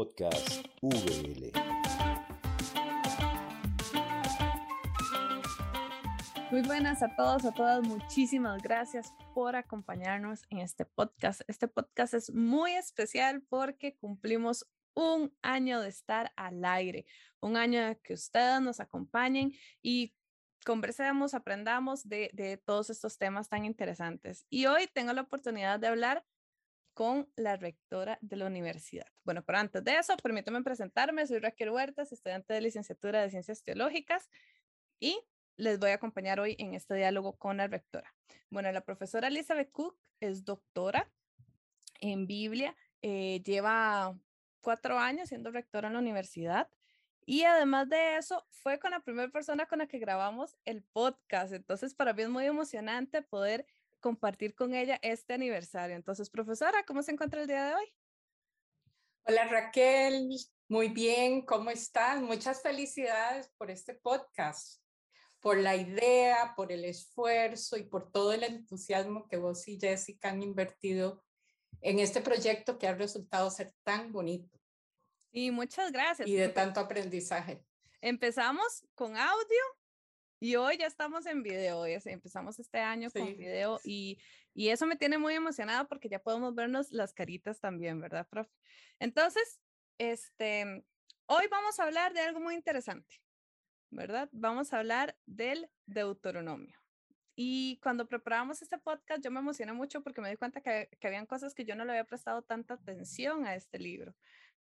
Podcast VL. Muy buenas a todos, a todas. Muchísimas gracias por acompañarnos en este podcast. Este podcast es muy especial porque cumplimos un año de estar al aire, un año de que ustedes nos acompañen y conversemos, aprendamos de, de todos estos temas tan interesantes. Y hoy tengo la oportunidad de hablar con la rectora de la universidad. Bueno, pero antes de eso, permítame presentarme. Soy Raquel Huertas, estudiante de licenciatura de Ciencias Teológicas y les voy a acompañar hoy en este diálogo con la rectora. Bueno, la profesora Elizabeth Cook es doctora en Biblia, eh, lleva cuatro años siendo rectora en la universidad y además de eso, fue con la primera persona con la que grabamos el podcast. Entonces, para mí es muy emocionante poder compartir con ella este aniversario. Entonces, profesora, ¿cómo se encuentra el día de hoy? Hola Raquel, muy bien, ¿cómo estás? Muchas felicidades por este podcast, por la idea, por el esfuerzo y por todo el entusiasmo que vos y Jessica han invertido en este proyecto que ha resultado ser tan bonito. Y muchas gracias. Y de tanto aprendizaje. Empezamos con audio y hoy ya estamos en video, empezamos este año con video y, y, eso me tiene muy emocionada porque ya podemos vernos las caritas también, ¿verdad, profe? Entonces, este, hoy vamos a hablar de algo muy interesante, ¿verdad? Vamos a hablar del Deuteronomio. Y cuando preparábamos este podcast, yo me emocioné mucho porque me di cuenta que, que habían cosas que yo no le había prestado tanta atención a este libro.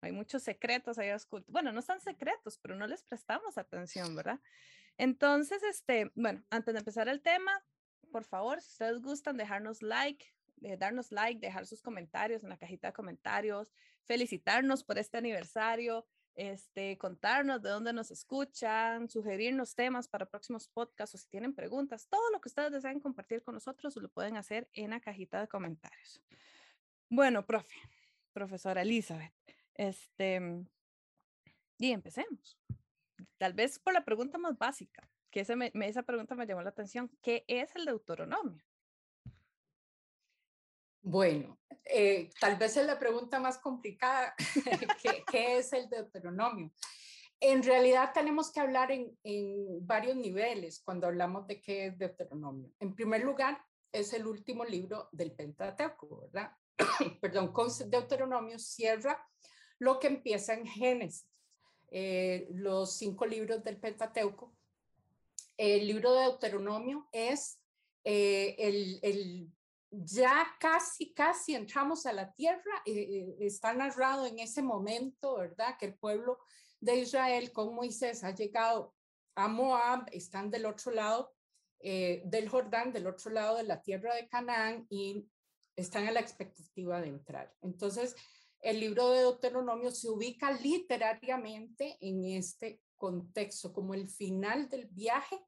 Hay muchos secretos ahí ocultos. Bueno, no están secretos, pero no les prestamos atención, ¿verdad? Entonces, este, bueno, antes de empezar el tema, por favor, si ustedes gustan, dejarnos like, eh, darnos like, dejar sus comentarios en la cajita de comentarios, felicitarnos por este aniversario, este, contarnos de dónde nos escuchan, sugerirnos temas para próximos podcasts o si tienen preguntas, todo lo que ustedes deseen compartir con nosotros lo pueden hacer en la cajita de comentarios. Bueno, profe, profesora Elizabeth, este, y empecemos tal vez por la pregunta más básica, que esa pregunta me llamó la atención, ¿qué es el Deuteronomio? Bueno, eh, tal vez es la pregunta más complicada, ¿qué, es el Deuteronomio? En realidad tenemos que hablar en, en, varios niveles cuando hablamos de qué es Deuteronomio. En primer lugar, es el último libro del Pentateuco, ¿verdad? Perdón, con Deuteronomio cierra lo que empieza en Génesis. Eh, los cinco libros del Pentateuco. El libro de Deuteronomio es eh, el, ya casi, casi entramos a la tierra, eh, está narrado en ese momento, ¿verdad? Que el pueblo de Israel con Moisés ha llegado a Moab, están del otro lado del Jordán, del otro lado de la tierra de Canaán y están a la expectativa de entrar. Entonces, el libro de Deuteronomio se ubica literariamente en este contexto, como el final del viaje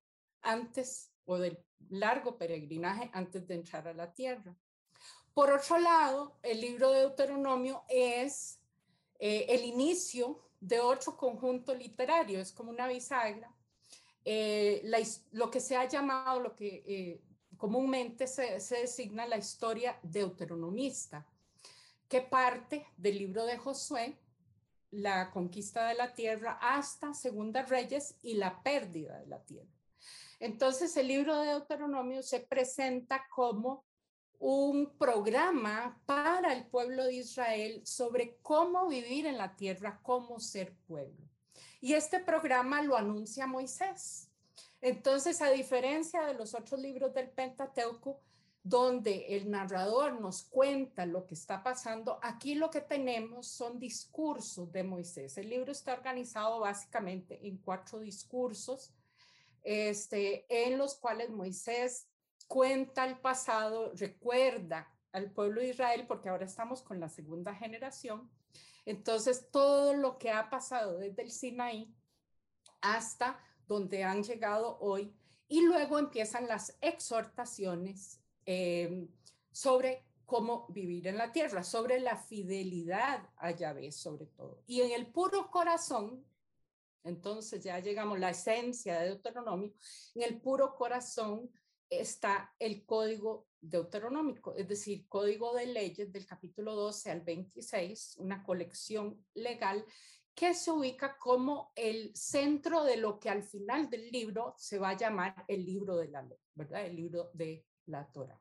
antes o del largo peregrinaje antes de entrar a la tierra. Por otro lado, el libro de Deuteronomio es eh, el inicio de otro conjunto literario, es como una bisagra. Eh, lo que se ha llamado, lo que eh, comúnmente se, se designa la historia deuteronomista que parte del libro de Josué, la conquista de la tierra, hasta Segunda Reyes y la pérdida de la tierra. Entonces, el libro de Deuteronomio se presenta como un programa para el pueblo de Israel sobre cómo vivir en la tierra, cómo ser pueblo. Y este programa lo anuncia Moisés. Entonces, a diferencia de los otros libros del Pentateuco, donde el narrador nos cuenta lo que está pasando, aquí lo que tenemos son discursos de Moisés. El libro está organizado básicamente en cuatro discursos, este, en los cuales Moisés cuenta el pasado, recuerda al pueblo de Israel, porque ahora estamos con la segunda generación. Entonces, todo lo que ha pasado desde el Sinaí hasta donde han llegado hoy, y luego empiezan las exhortaciones Em, sobre cómo vivir en la tierra, sobre la fidelidad a Yahvé sobre todo. Y en el puro corazón, entonces ya llegamos a la esencia de Deuteronomio, en el puro corazón está el código deuteronómico, es decir, código de leyes del capítulo 12 al 26, una colección legal que se ubica como el centro de lo que al final del libro se va a llamar el libro de la ley, ¿verdad? El libro de la Torah.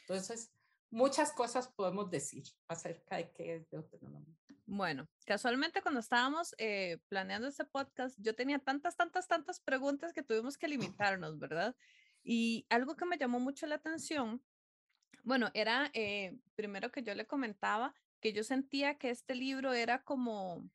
Entonces, muchas cosas podemos decir acerca de qué es Deuteronomio. Bueno, casualmente cuando estábamos eh, planeando este podcast, yo tenía tantas, tantas, tantas preguntas que tuvimos que limitarnos, ¿verdad? Y algo que me llamó mucho la atención, bueno, era eh, primero que yo le comentaba que yo sentía que este libro era como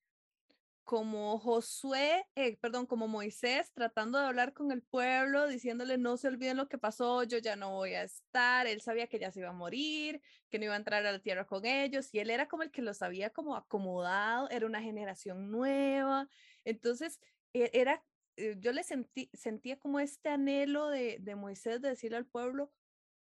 como Josué, eh, perdón, como Moisés tratando de hablar con el pueblo, diciéndole no se olviden lo que pasó, yo ya no voy a estar, él sabía que ya se iba a morir, que no iba a entrar a la tierra con ellos, y él era como el que los había como acomodado, era una generación nueva, entonces e, era, eh, yo le sentí, sentía como este anhelo de, de Moisés de decirle al pueblo,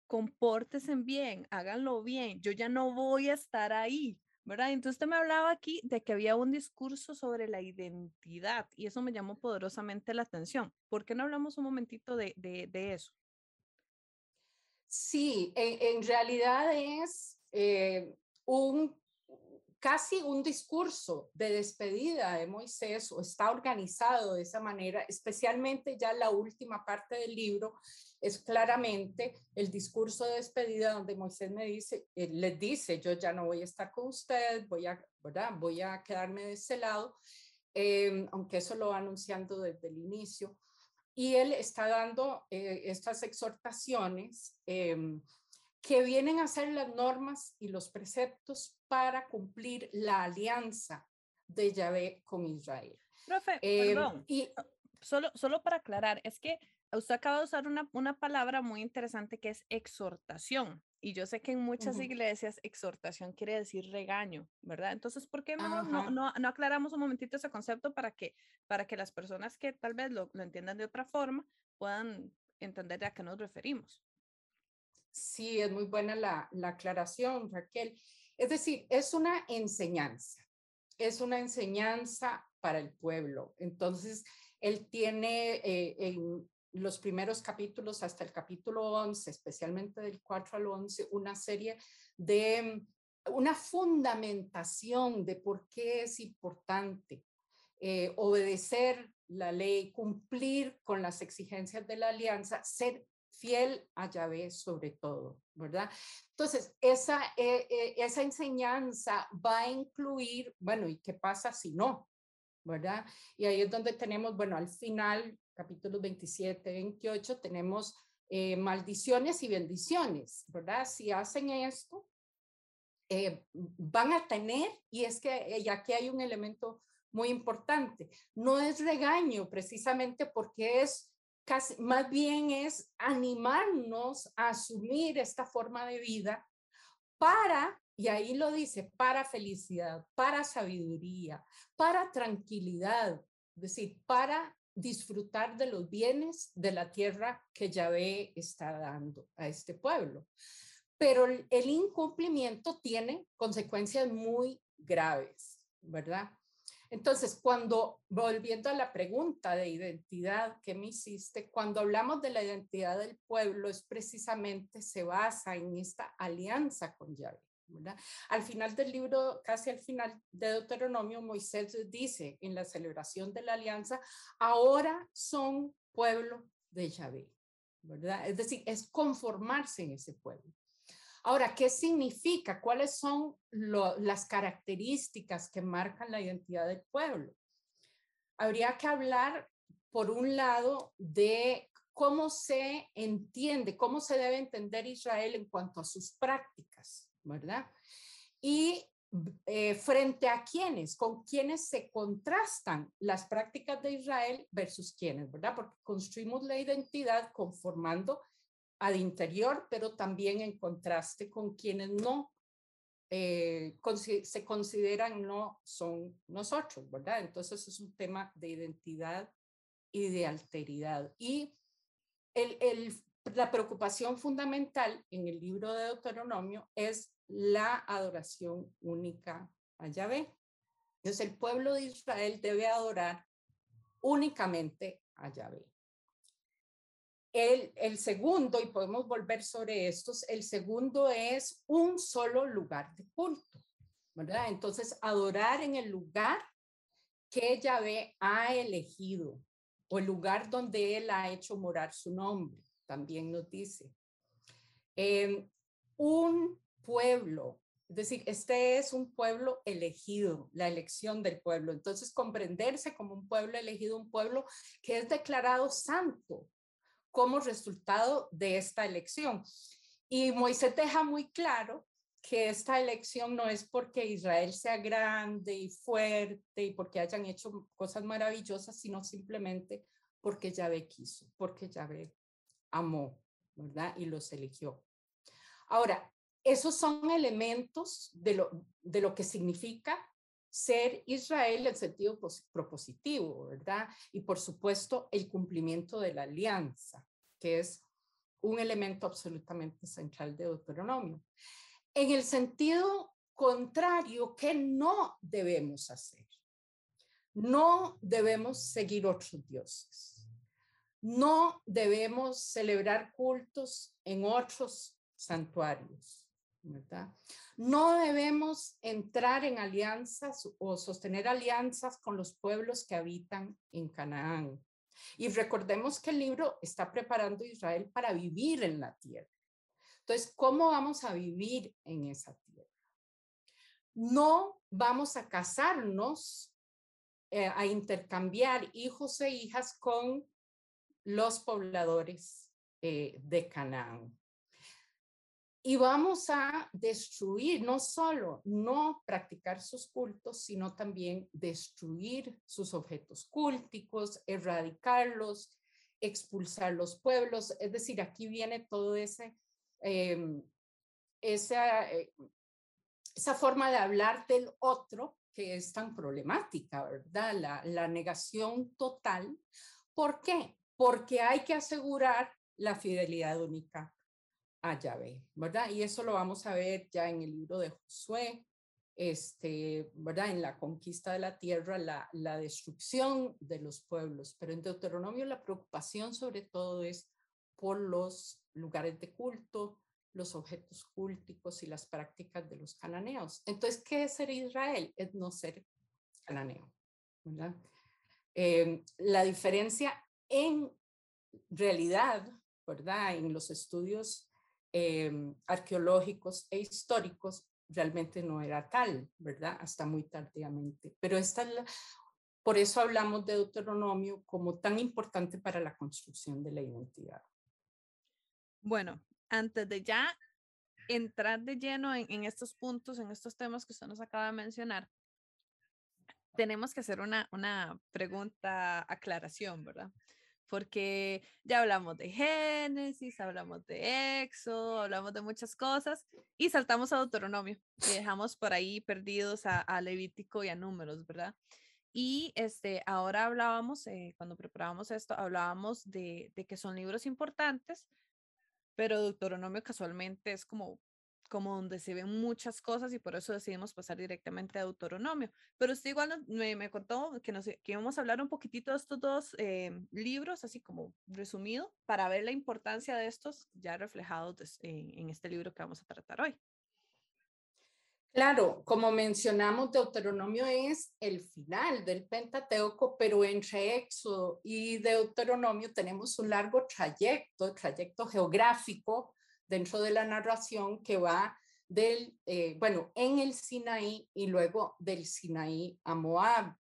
compórtense bien, háganlo bien, yo ya no voy a estar ahí, ¿verdad? Entonces usted me hablaba aquí de que había un discurso sobre la identidad y eso me llamó poderosamente la atención. ¿Por qué no hablamos un momentito de, eso? Sí, en, realidad es eh, un casi un discurso de despedida de Moisés o está organizado de esa manera, especialmente ya la última parte del libro es claramente el discurso de despedida donde Moisés me dice, eh, les dice, yo ya no voy a estar con ustedes, voy a, ¿verdad? Voy a quedarme de ese lado, em, aunque eso lo va anunciando desde el inicio. Y él está dando eh, estas exhortaciones que vienen a ser las normas y los preceptos para cumplir la alianza de Yahvé con Israel. Profe, perdón. Y, solo, solo para aclarar, es que usted acaba de usar una, una, palabra muy interesante que es exhortación. Y yo sé que en muchas iglesias exhortación quiere decir regaño, ¿verdad? Entonces, ¿por qué no, no, no, aclaramos un momentito ese concepto para que, para que las personas que tal vez lo, lo entiendan de otra forma puedan entender a qué nos referimos? Sí, es muy buena la, la aclaración, Raquel. Es decir, es una enseñanza, es una enseñanza para el pueblo. Entonces, él tiene eh, en, los primeros capítulos hasta el capítulo 11, especialmente del 4 al 11, una serie de una fundamentación de por qué es importante eh, obedecer la ley, cumplir con las exigencias de la alianza, ser fiel a Yahvé sobre todo, ¿verdad? Entonces, esa, eh, eh, esa enseñanza va a incluir, bueno, ¿y qué pasa si no? ¿Verdad? Y ahí es donde tenemos, bueno, al final capítulos 27, 28, tenemos eh, maldiciones y bendiciones, ¿verdad? Si hacen esto, eh, van a tener, y es que aquí hay un elemento muy importante, no es regaño precisamente porque es casi, más bien es animarnos a asumir esta forma de vida para, y ahí lo dice, para felicidad, para sabiduría, para tranquilidad, es decir, para disfrutar de los bienes de la tierra que Yahvé está dando a este pueblo. Pero el incumplimiento tiene consecuencias muy graves, ¿verdad? Entonces, cuando, volviendo a la pregunta de identidad que me hiciste, cuando hablamos de la identidad del pueblo, es precisamente, se basa en esta alianza con Yahvé. Al final del libro, casi al final de Deuteronomio, Moisés dice en la celebración de la alianza, ahora son pueblo de Yahvé, ¿verdad? Es decir, es conformarse en ese pueblo. Ahora, ¿qué significa? ¿Cuáles son las características que marcan la identidad del pueblo? Habría que hablar, por un lado, de cómo se entiende, cómo se debe entender Israel en cuanto a sus prácticas. ¿Verdad? Y eh, frente a quiénes, con quiénes se contrastan las prácticas de Israel versus quiénes, ¿verdad? Porque construimos la identidad conformando al interior, pero también en contraste con quienes no eh, se consideran no son nosotros, ¿verdad? Entonces es un tema de identidad y de alteridad. Y el, el, la preocupación fundamental en el libro de Deuteronomio es la adoración única a Yahvé. Entonces el pueblo de Israel debe adorar únicamente a Yahvé. El, segundo, y podemos volver sobre estos, el segundo es un solo lugar de culto, ¿verdad? Entonces, adorar en el lugar que Yahvé ha elegido o el lugar donde él ha hecho morar su nombre, también nos dice. Em, un pueblo, es decir, este es un pueblo elegido, la elección del pueblo. Entonces, comprenderse como un pueblo elegido, un pueblo que es declarado santo como resultado de esta elección. Y Moisés deja muy claro que esta elección no es porque Israel sea grande y fuerte y porque hayan hecho cosas maravillosas, sino simplemente porque Yahvé quiso, porque Yahvé amó, ¿verdad? Y los eligió. Ahora, esos son elementos de lo, de lo que significa ser Israel en sentido propositivo, ¿verdad? Y por supuesto, el cumplimiento de la alianza, que es un elemento absolutamente central de Deuteronomio. En el sentido contrario, ¿qué no debemos hacer? No debemos seguir otros dioses. No debemos celebrar cultos en otros santuarios, No debemos entrar en alianzas o sostener alianzas con los pueblos que habitan en Canaán. Y recordemos que el libro está preparando a Israel para vivir en la tierra. Entonces, ¿cómo vamos a vivir en esa tierra? No vamos a casarnos, eh, a intercambiar hijos e hijas con los pobladores eh, de Canaán. Y vamos a destruir, no solo no practicar sus cultos, sino también destruir sus objetos culticos, erradicarlos, expulsar los pueblos. Es decir, aquí viene todo ese Em, esa, eh, esa forma de hablar del otro que es tan problemática, ¿verdad? La negación total. ¿Por qué? Porque hay que asegurar la fidelidad única a Yahvé, ¿verdad? Y eso lo vamos a ver ya en el libro de Josué, este, ¿verdad? En la conquista de la tierra, la, la destrucción de los pueblos, pero en Deuteronomio la preocupación sobre todo es por los lugares de culto, los objetos culticos y las prácticas de los cananeos. Entonces, ¿qué es ser Israel? Es no ser cananeo. ¿verdad? Em, la diferencia en realidad, ¿verdad? En los estudios em, arqueológicos e históricos, realmente no era tal, ¿verdad? Hasta muy tardíamente. Pero esta es la, por eso hablamos de Deuteronomio como tan importante para la construcción de la identidad. Bueno, antes de ya entrar de lleno en, estos puntos, en estos temas que usted nos acaba de mencionar, tenemos que hacer una, una pregunta, aclaración, ¿verdad? Porque ya hablamos de Génesis, hablamos de Éxodo, hablamos de muchas cosas y saltamos a Deuteronomio y dejamos por ahí perdidos a, a Levítico y a Números, ¿verdad? Y este, ahora hablábamos, eh, cuando preparábamos esto, hablábamos de, de que son libros importantes, pero Deuteronomio casualmente es como como donde se ven muchas cosas y por eso decidimos pasar directamente a Deuteronomio. Pero usted igual me, me contó que, nos, que íbamos a hablar un poquitito de estos dos eh, libros, así como resumido, para ver la importancia de estos ya reflejados en este libro que vamos a tratar hoy. Claro, como mencionamos, Deuteronomio es el final del Pentateuco, pero entre Éxodo y Deuteronomio tenemos un largo trayecto, trayecto geográfico dentro de la narración que va del, eh, bueno, en el Sinaí y luego del Sinaí a Moab.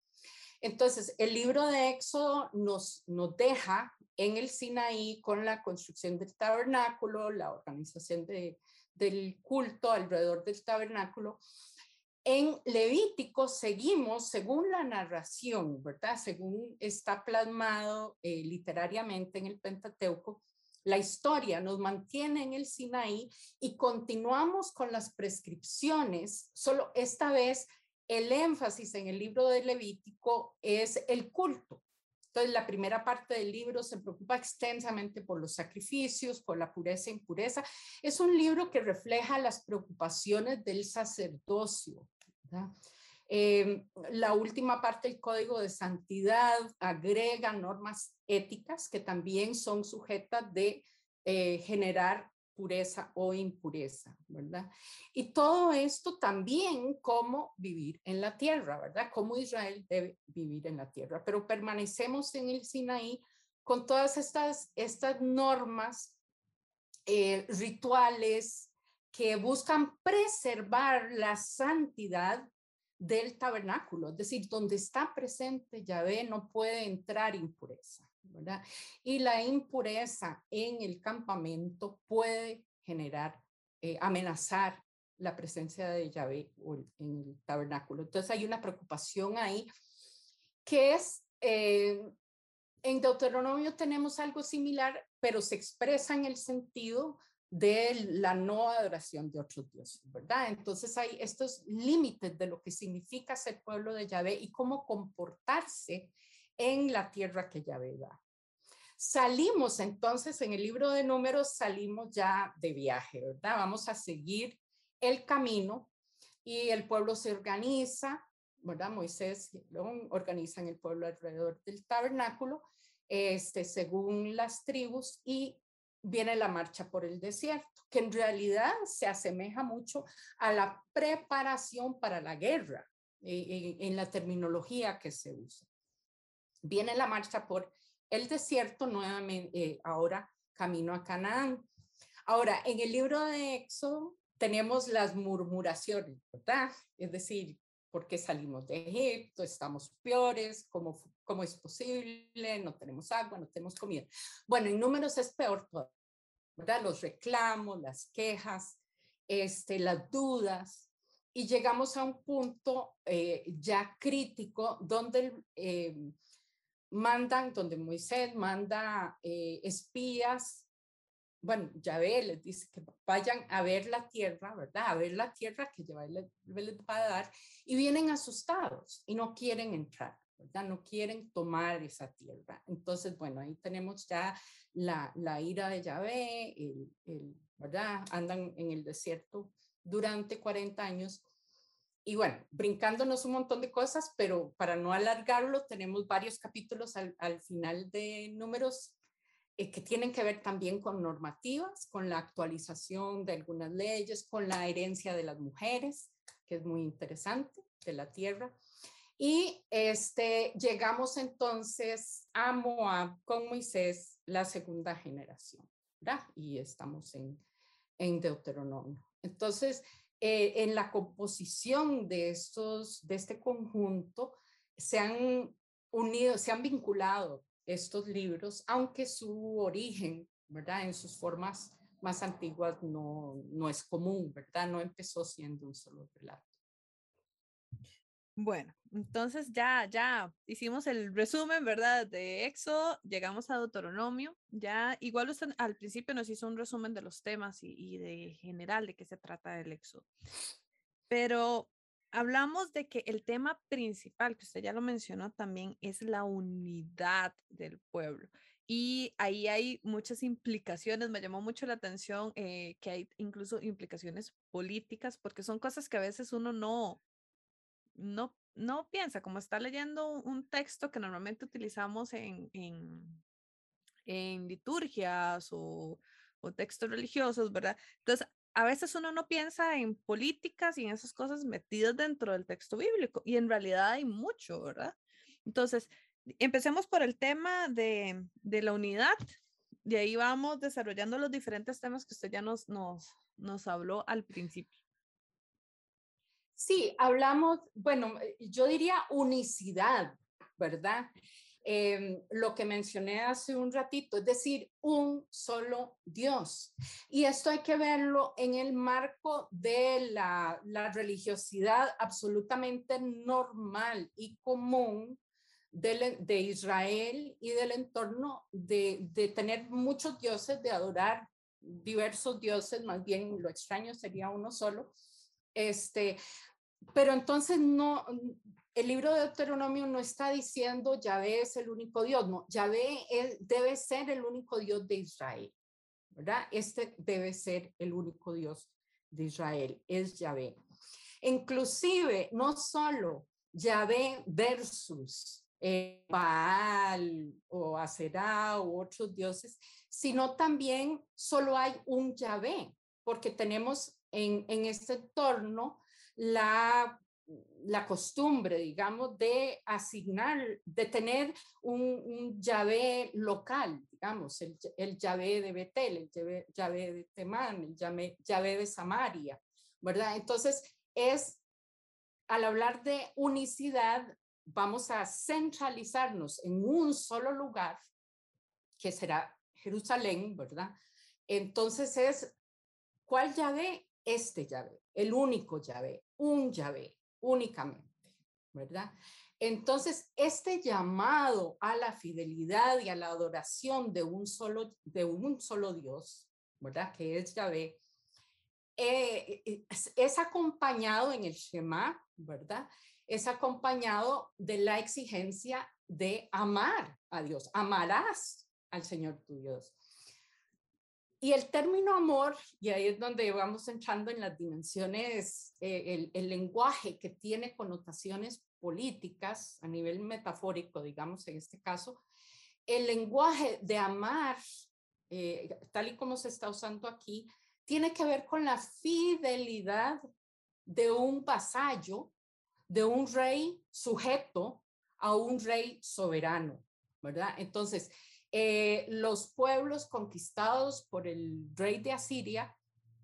Entonces, el libro de Éxodo nos, nos deja en el Sinaí con la construcción del tabernáculo, la organización de, del culto alrededor del tabernáculo. En Levítico seguimos, según la narración, ¿verdad? Según está plasmado eh, literariamente en el Pentateuco, la historia nos mantiene en el Sinaí y continuamos con las prescripciones, solo esta vez el énfasis en el libro de Levítico es el culto, entonces, la primera parte del libro se preocupa extensamente por los sacrificios, por la pureza e impureza. Es un libro que refleja las preocupaciones del sacerdocio. Eh, la última parte del código de santidad agrega normas éticas que también son sujetas de eh, generar pureza o impureza, ¿verdad? Y todo esto también cómo vivir en la tierra, ¿verdad? Cómo Israel debe vivir en la tierra. Pero permanecemos en el Sinaí con todas estas, estas normas eh, rituales que buscan preservar la santidad del tabernáculo, es decir, donde está presente Yahvé no puede entrar impureza, ¿verdad? Y la impureza en el campamento puede generar, eh, amenazar la presencia de Yahvé en el tabernáculo. Entonces hay una preocupación ahí que es, eh, en Deuteronomio tenemos algo similar, pero se expresa en el sentido de la no adoración de otros dioses, ¿verdad? Entonces hay estos límites de lo que significa ser pueblo de Yahvé y cómo comportarse en la tierra que Yahvé da. Salimos entonces en el libro de números, salimos ya de viaje, ¿verdad? Vamos a seguir el camino y el pueblo se organiza, ¿verdad? Moisés organiza en el pueblo alrededor del tabernáculo, este, según las tribus y viene la marcha por el desierto, que en realidad se asemeja mucho a la preparación para la guerra eh, en, la terminología que se usa. Viene la marcha por el desierto nuevamente, eh, ahora camino a Canaán. Ahora, en el libro de Éxodo tenemos las murmuraciones, ¿verdad? Es decir, ¿por qué salimos de Egipto? Estamos peores, ¿cómo, ¿Cómo es posible? No tenemos agua, no tenemos comida. Bueno, en números es peor todo, ¿verdad? Los reclamos, las quejas, este, las dudas, y llegamos a un punto eh, ya crítico donde eh, mandan, donde Moisés manda eh, espías, bueno, Yahvé les dice que vayan a ver la tierra, ¿verdad? A ver la tierra que Yahvé les va a dar, y vienen asustados y no quieren entrar. ¿verdad? No quieren tomar esa tierra. Entonces, bueno, ahí tenemos ya la, la ira de Yahvé, el, el, ¿verdad? Andan en el desierto durante 40 años. Y bueno, brincándonos un montón de cosas, pero para no alargarlo, tenemos varios capítulos al, al final de números eh, que tienen que ver también con normativas, con la actualización de algunas leyes, con la herencia de las mujeres, que es muy interesante, de la tierra. Y este, llegamos entonces a Moab con Moisés, la segunda generación, ¿verdad? Y estamos en, en Deuteronomio. Entonces, eh, en la composición de, estos, de este conjunto se han unido, se han vinculado estos libros, aunque su origen, ¿verdad? En sus formas más antiguas no, no es común, ¿verdad? No empezó siendo un solo relato. Bueno, entonces ya, ya hicimos el resumen, ¿verdad? De Éxodo, llegamos a Deuteronomio, ya igual usted al principio nos hizo un resumen de los temas y, y de general de qué se trata el Éxodo. Pero hablamos de que el tema principal, que usted ya lo mencionó también, es la unidad del pueblo. Y ahí hay muchas implicaciones, me llamó mucho la atención eh, que hay incluso implicaciones políticas, porque son cosas que a veces uno no, no, no piensa, como está leyendo un texto que normalmente utilizamos en, en, en liturgias o, o textos religiosos, ¿verdad? Entonces, a veces uno no piensa en políticas y en esas cosas metidas dentro del texto bíblico y en realidad hay mucho, ¿verdad? Entonces, empecemos por el tema de, de la unidad y ahí vamos desarrollando los diferentes temas que usted ya nos, nos, nos habló al principio. Sí, hablamos, bueno, eh, yo diría unicidad, ¿verdad? Em, lo que mencioné hace un ratito, es decir, un solo Dios. Y esto hay que verlo en el marco de la, religiosidad absolutamente normal y común de, Israel y del entorno de, de tener muchos dioses, de adorar diversos dioses, más bien lo extraño sería uno solo. Este, pero entonces no, el libro de Deuteronomio no está diciendo Yahvé es el único Dios, no, Yahvé debe ser el único Dios de Israel, ¿verdad? Este debe ser el único Dios de Israel, es Yahvé. Inclusive, no solo Yahvé versus eh, Baal o Aserá u otros dioses, sino también solo hay un Yahvé, porque tenemos en, en este entorno la la costumbre, digamos, de asignar, de tener un, llave local, digamos, el, el, llave de Betel, el llave, llave de Temán, el llave, llave de Samaria, ¿verdad? Entonces, es, al hablar de unicidad, vamos a centralizarnos en un solo lugar, que será Jerusalén, ¿verdad? Entonces es, ¿cuál llave? Este llave, el único llave, un llave únicamente, ¿verdad? Entonces, este llamado a la fidelidad y a la adoración de un solo, de un solo Dios, ¿verdad? Que es Yahvé, eh, eh, es, acompañado en el Shema, ¿verdad? Es acompañado de la exigencia de amar a Dios. Amarás al Señor tu Dios. Y el término amor, y ahí es donde vamos entrando en las dimensiones, eh, el, lenguaje que tiene connotaciones políticas a nivel metafórico, digamos en este caso, el lenguaje de amar, eh, tal y como se está usando aquí, tiene que ver con la fidelidad de un vasallo, de un rey sujeto a un rey soberano, ¿verdad? Entonces, eh, los pueblos conquistados por el rey de Asiria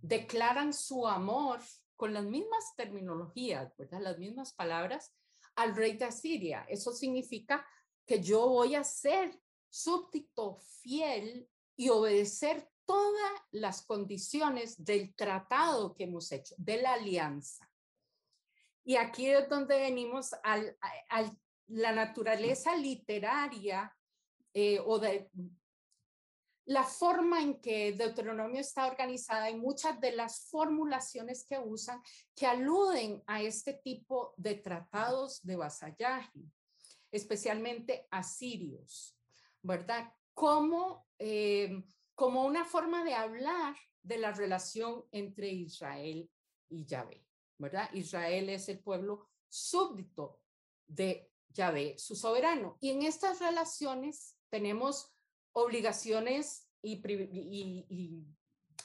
declaran su amor con las mismas terminologías, ¿verdad? las mismas palabras al rey de Asiria. Eso significa que yo voy a ser súbdito fiel y obedecer todas las condiciones del tratado que hemos hecho, de la alianza. Y aquí es donde venimos a la naturaleza literaria eh, o de la forma en que Deuteronomio está organizada y muchas de las formulaciones que usan que aluden a este tipo de tratados de vasallaje, especialmente asirios, ¿verdad? Como, eh, como una forma de hablar de la relación entre Israel y Yahvé, ¿verdad? Israel es el pueblo súbdito de Yahvé, su soberano. Y en estas relaciones tenemos obligaciones y,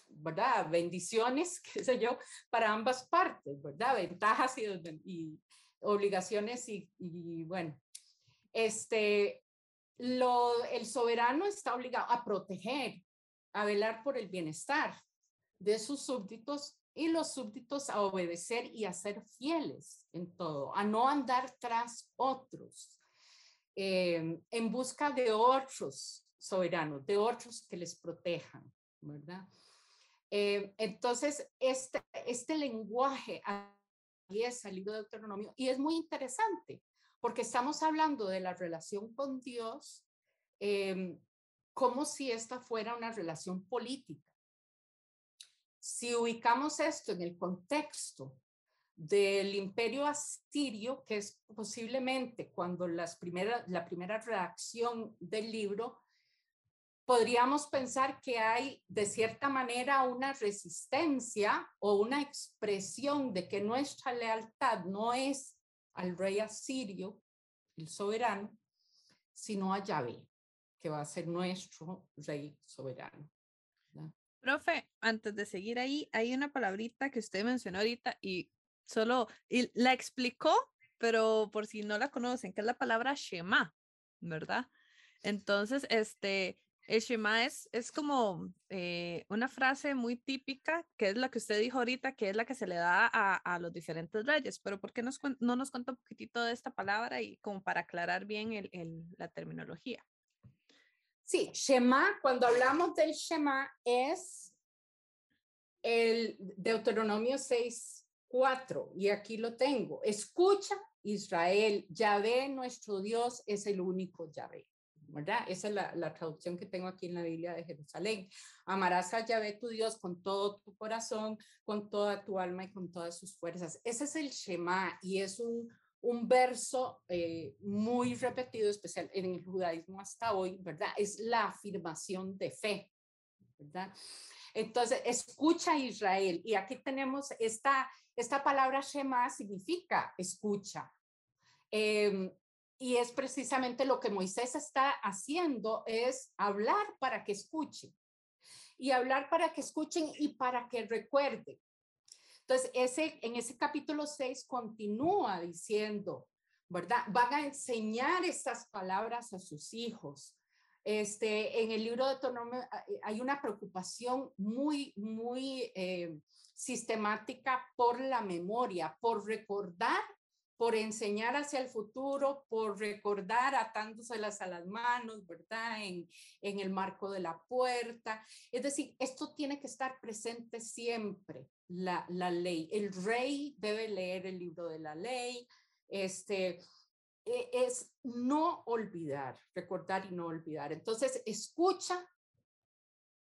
¿verdad? bendiciones, qué sé yo, para ambas partes, ¿verdad? Ventajas y, y obligaciones y, bueno, este, lo, el soberano está obligado a proteger, a velar por el bienestar de sus súbditos y los súbditos a obedecer y a ser fieles en todo, a no andar tras otros. Em, en busca de otros soberanos, de otros que les protejan, ¿verdad? Em, entonces, este, este lenguaje es salido de Deuteronomio y es muy interesante porque estamos hablando de la relación con Dios em, como si esta fuera una relación política. Si ubicamos esto en el contexto del imperio asirio, que es posiblemente cuando las primera, la primera redacción del libro, podríamos pensar que hay de cierta manera una resistencia o una expresión de que nuestra lealtad no es al rey asirio, el soberano, sino a Yahvé, que va a ser nuestro rey soberano. Profe, antes de seguir ahí, hay una palabrita que usted mencionó ahorita y solo y la explicó, pero por si no la conocen, que es la palabra Shema, ¿verdad? Entonces, este, el Shema es, es como eh, una frase muy típica, que es la que usted dijo ahorita, que es la que se le da a, a los diferentes reyes, pero ¿por qué nos, no nos cuenta un poquitito de esta palabra y como para aclarar bien el, el, la terminología? Sí, Shema, cuando hablamos del Shema es el Deuteronomio 6, Cuatro, y aquí lo tengo. Escucha, Israel, Yahvé, nuestro Dios, es el único Yahvé. ¿verdad? Esa es la, la, traducción que tengo aquí en la Biblia de Jerusalén. Amarás a Yahvé tu Dios con todo tu corazón, con toda tu alma y con todas sus fuerzas. Ese es el Shema y es un, un verso eh, muy repetido, especial en el judaísmo hasta hoy, ¿verdad? Es la afirmación de fe, ¿verdad? Entonces, escucha Israel y aquí tenemos esta esta palabra Shema significa escucha. Em, y es precisamente lo que Moisés está haciendo, es hablar para que escuchen. Y hablar para que escuchen y para que recuerden. Entonces, ese, en ese capítulo 6 continúa diciendo, ¿verdad? Van a enseñar estas palabras a sus hijos. Este, en el libro de Deuteronomio eh, hay una preocupación muy, muy eh, sistemática por la memoria, por recordar, por enseñar hacia el futuro, por recordar atándoselas a las manos, ¿verdad? En, en el marco de la puerta. Es decir, esto tiene que estar presente siempre, la, la ley. El rey debe leer el libro de la ley, este, es no olvidar, recordar y no olvidar. Entonces, escucha,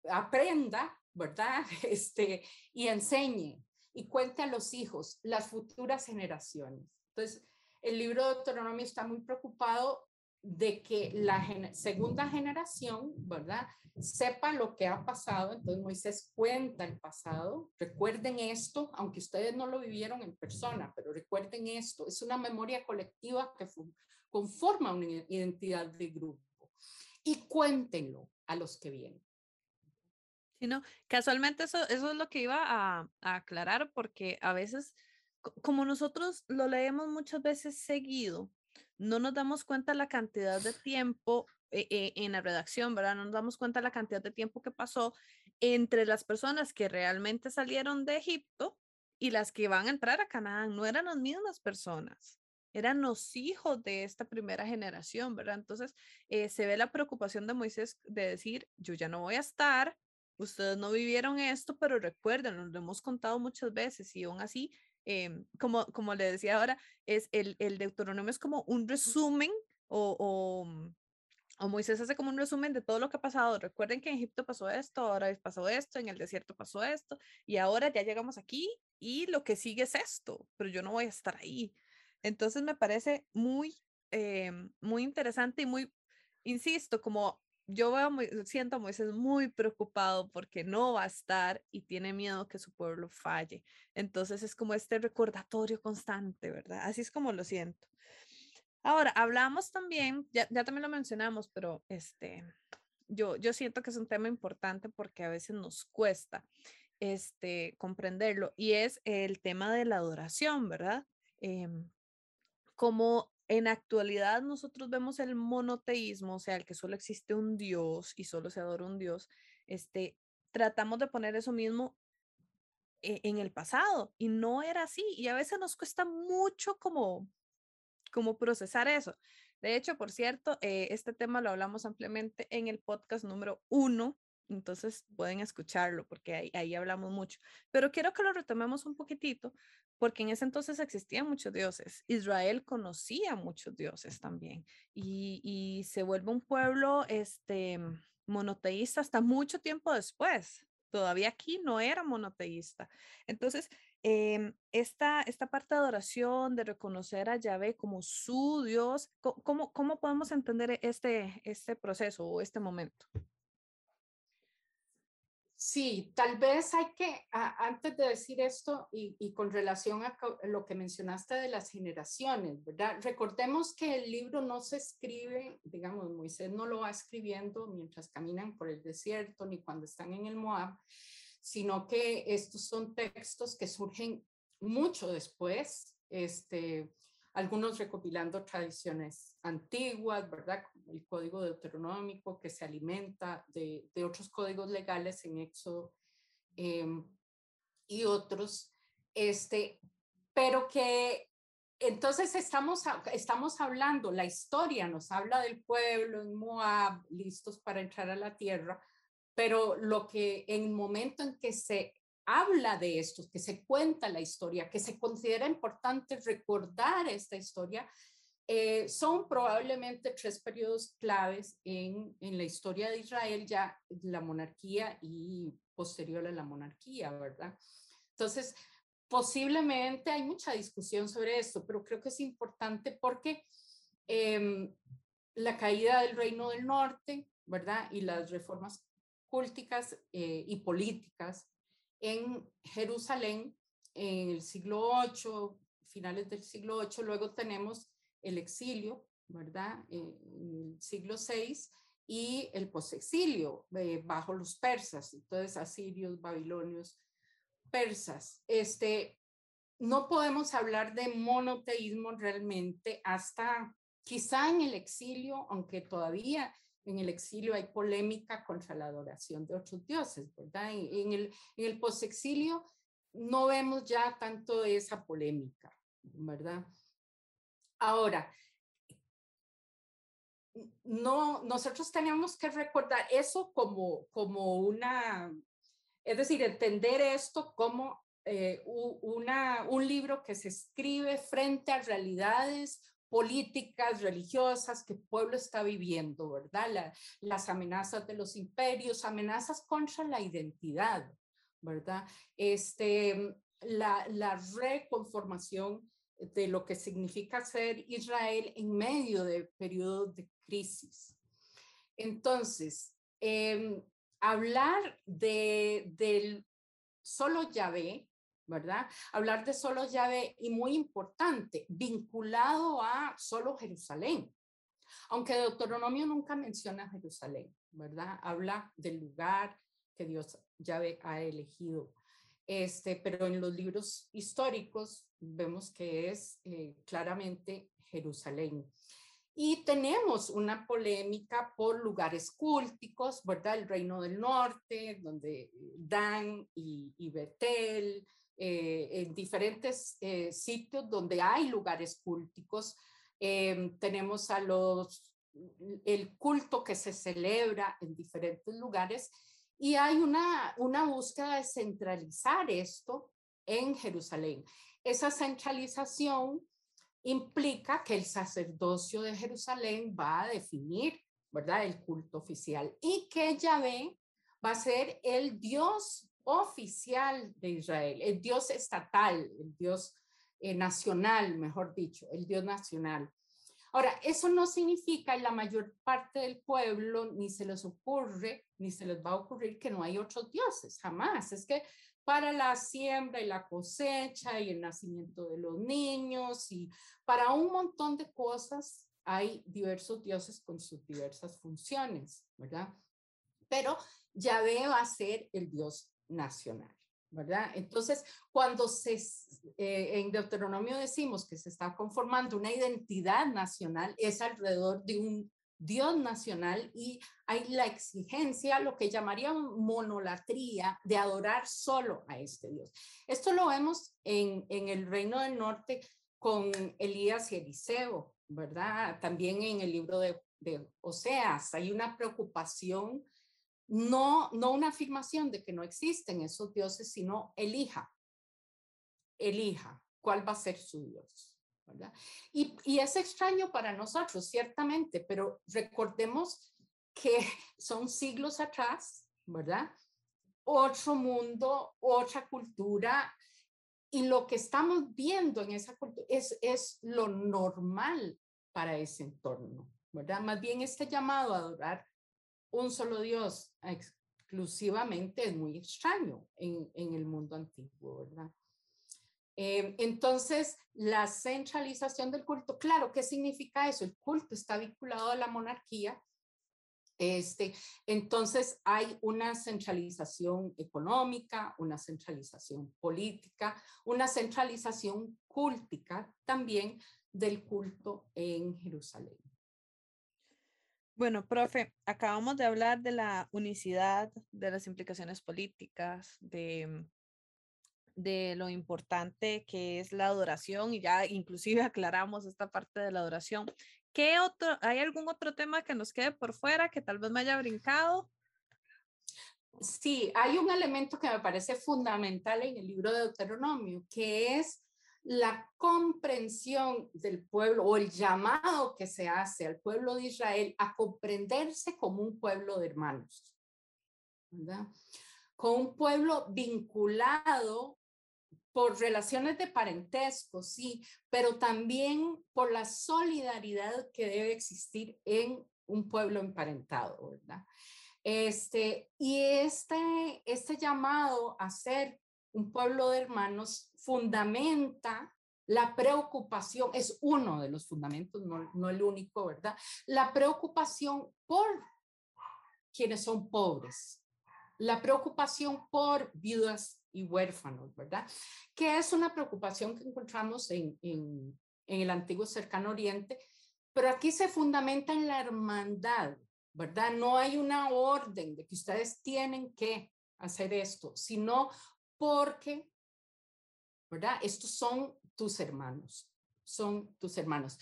aprenda, ¿verdad? Este, y enseñe y cuente a los hijos, las futuras generaciones. Entonces, el libro de Deuteronomio está muy preocupado de que la segunda generación, ¿verdad? Sepa lo que ha pasado. Entonces Moisés cuenta el pasado. Recuerden esto, aunque ustedes no lo vivieron en persona, pero recuerden esto. Es una memoria colectiva que conforma una identidad de grupo. Y cuéntenlo a los que vienen. Sí, no, casualmente eso, es lo que iba a aclarar, porque a veces, como nosotros lo leemos muchas veces seguido, no nos damos cuenta la cantidad de tiempo eh, eh, en la redacción, ¿verdad? No nos damos cuenta la cantidad de tiempo que pasó entre las personas que realmente salieron de Egipto y las que van a entrar a Canaán. No eran las mismas personas, eran los hijos de esta primera generación, ¿verdad? Entonces eh, se ve la preocupación de Moisés de decir, yo ya no voy a estar, ustedes no vivieron esto, pero recuerden, lo hemos contado muchas veces y aún así Em, como, como le decía ahora, es el, el Deuteronomio es como un resumen o, o, mm, o, Moisés hace como un resumen de todo lo que ha pasado. Recuerden que en Egipto pasó esto, ahora pasó esto, en el desierto pasó esto, y ahora ya llegamos aquí y lo que sigue es esto, pero yo no voy a estar ahí. Entonces me parece muy, em, muy interesante y muy, insisto, como yo siento a Moisés muy preocupado porque no va a estar y tiene miedo que su pueblo falle. Entonces es como este recordatorio constante, ¿verdad? Así es como lo siento. Ahora, hablamos también, ya, ya también lo mencionamos, pero este, yo, yo siento que es un tema importante porque a veces nos cuesta este, comprenderlo y es el tema de la adoración, ¿verdad? Eh, como en actualidad nosotros vemos el monoteísmo, o sea, el que solo existe un Dios y solo se adora un Dios, este, tratamos de poner eso mismo e, en el pasado y no era así y a veces nos cuesta mucho como, como procesar eso. De hecho, por cierto, eh, este tema lo hablamos ampliamente en el podcast número uno entonces pueden escucharlo porque ahí, hablamos mucho. Pero quiero que lo retomemos un poquitito porque en ese entonces existían muchos dioses. Israel conocía muchos dioses también y, se vuelve un pueblo este, monoteísta hasta mucho tiempo después. Todavía aquí no era monoteísta. Entonces, eh, esta, esta parte de adoración, de reconocer a Yahvé como su Dios, ¿cómo, cómo podemos entender este, este proceso o este momento? Sí, tal vez hay que, antes de decir esto y, con relación a lo que mencionaste de las generaciones, ¿verdad? Recordemos que el libro no se escribe, digamos, Moisés no lo va escribiendo mientras caminan por el desierto ni cuando están en el Moab, sino que estos son textos que surgen mucho después, este, algunos recopilando tradiciones antiguas, ¿verdad? El código deuteronómico que se alimenta de, otros códigos legales en Éxodo em, y otros, este, pero que entonces estamos, estamos hablando, la historia nos habla del pueblo en Moab, listos para entrar a la tierra, pero lo que en el momento en que se habla de esto, que se cuenta la historia, que se considera importante recordar esta historia, eh, son probablemente tres periodos claves en, en, la historia de Israel, ya la monarquía y posterior a la monarquía, ¿verdad? Entonces, posiblemente hay mucha discusión sobre esto, pero creo que es importante porque eh, la caída del reino del norte, ¿verdad? Y las reformas culticas eh, y políticas en Jerusalén en el siglo VIII, finales del siglo VIII, luego tenemos el exilio, ¿verdad? En el siglo VI y el posexilio eh, bajo los persas, entonces asirios, babilonios, persas. Este, no podemos hablar de monoteísmo realmente hasta quizá en el exilio, aunque todavía en el exilio hay polémica contra la adoración de otros dioses, ¿verdad? En, el, en el posexilio no vemos ya tanto esa polémica, ¿verdad? Ahora, no, nosotros tenemos que recordar eso como, como una, es decir, entender esto como eh, una, un libro que se escribe frente a realidades políticas, religiosas que el pueblo está viviendo, ¿verdad? las amenazas de los imperios, amenazas contra la identidad, ¿verdad? Este, la, la reconformación de lo que significa ser Israel en medio de periodos de crisis. Entonces, em, hablar de, del solo Yahvé, ¿verdad? Hablar de solo Yahvé y muy importante, vinculado a solo Jerusalén. Aunque Deuteronomio nunca menciona Jerusalén, ¿verdad? Habla del lugar que Dios Yahvé ha elegido. Este, pero en los libros históricos vemos que es eh, claramente Jerusalén. Y tenemos una polémica por lugares cúlticos, ¿verdad? El Reino del Norte, donde Dan y, Betel, eh, en diferentes eh, sitios donde hay lugares cúlticos. Em, tenemos a los, el culto que se celebra en diferentes lugares y hay una, una búsqueda de centralizar esto en Jerusalén. Esa centralización implica que el sacerdocio de Jerusalén va a definir, ¿verdad?, el culto oficial y que Yahvé va a ser el Dios oficial de Israel, el Dios estatal, el Dios eh, nacional, mejor dicho, el Dios nacional. Ahora, eso no significa en la mayor parte del pueblo ni se les ocurre, ni se les va a ocurrir que no hay otros dioses, jamás. Es que para la siembra y la cosecha y el nacimiento de los niños y para un montón de cosas hay diversos dioses con sus diversas funciones, ¿verdad? Pero Yahvé va a ser el dios nacional, ¿verdad? Entonces, cuando se, eh, en Deuteronomio decimos que se está conformando una identidad nacional, es alrededor de un Dios nacional y hay la exigencia, lo que llamarían monolatría, de adorar solo a este Dios. Esto lo vemos en, en el Reino del Norte con Elías y Eliseo, ¿verdad? También en el libro de, de Oseas hay una preocupación, no, no una afirmación de que no existen esos dioses, sino elija, elija cuál va a ser su Dios. Y, y es extraño para nosotros, ciertamente, pero recordemos que son siglos atrás, ¿verdad? Otro mundo, otra cultura, y lo que estamos viendo en esa cultura es, es lo normal para ese entorno, ¿verdad? Más bien este llamado a adorar un solo Dios exclusivamente es muy extraño en, el mundo antiguo, ¿verdad? Eh, entonces, la centralización del culto, claro, ¿qué significa eso? El culto está vinculado a la monarquía. Este, entonces hay una centralización económica, una centralización política, una centralización cultica también del culto en Jerusalén. Bueno, profe, acabamos de hablar de la unicidad, de las implicaciones políticas, de de lo importante que es la adoración y ya inclusive aclaramos esta parte de la adoración. ¿Qué otro, hay algún otro tema que nos quede por fuera que tal vez me haya brincado? Sí, hay un elemento que me parece fundamental en el libro de Deuteronomio, que es la comprensión del pueblo o el llamado que se hace al pueblo de Israel a comprenderse como un pueblo de hermanos. Con un pueblo vinculado por relaciones de parentesco, sí, pero también por la solidaridad que debe existir en un pueblo emparentado. Este, y este, este llamado a ser un pueblo de hermanos, fundamenta la preocupación, es uno de los fundamentos, no, no el único, ¿verdad? La preocupación por quienes son pobres, la preocupación por viudas y huérfanos, ¿verdad? Que es una preocupación que encontramos en, en, en el antiguo cercano oriente, pero aquí se fundamenta en la hermandad, ¿verdad? No hay una orden de que ustedes tienen que hacer esto, sino porque, ¿verdad? Estos son tus hermanos, son tus hermanos.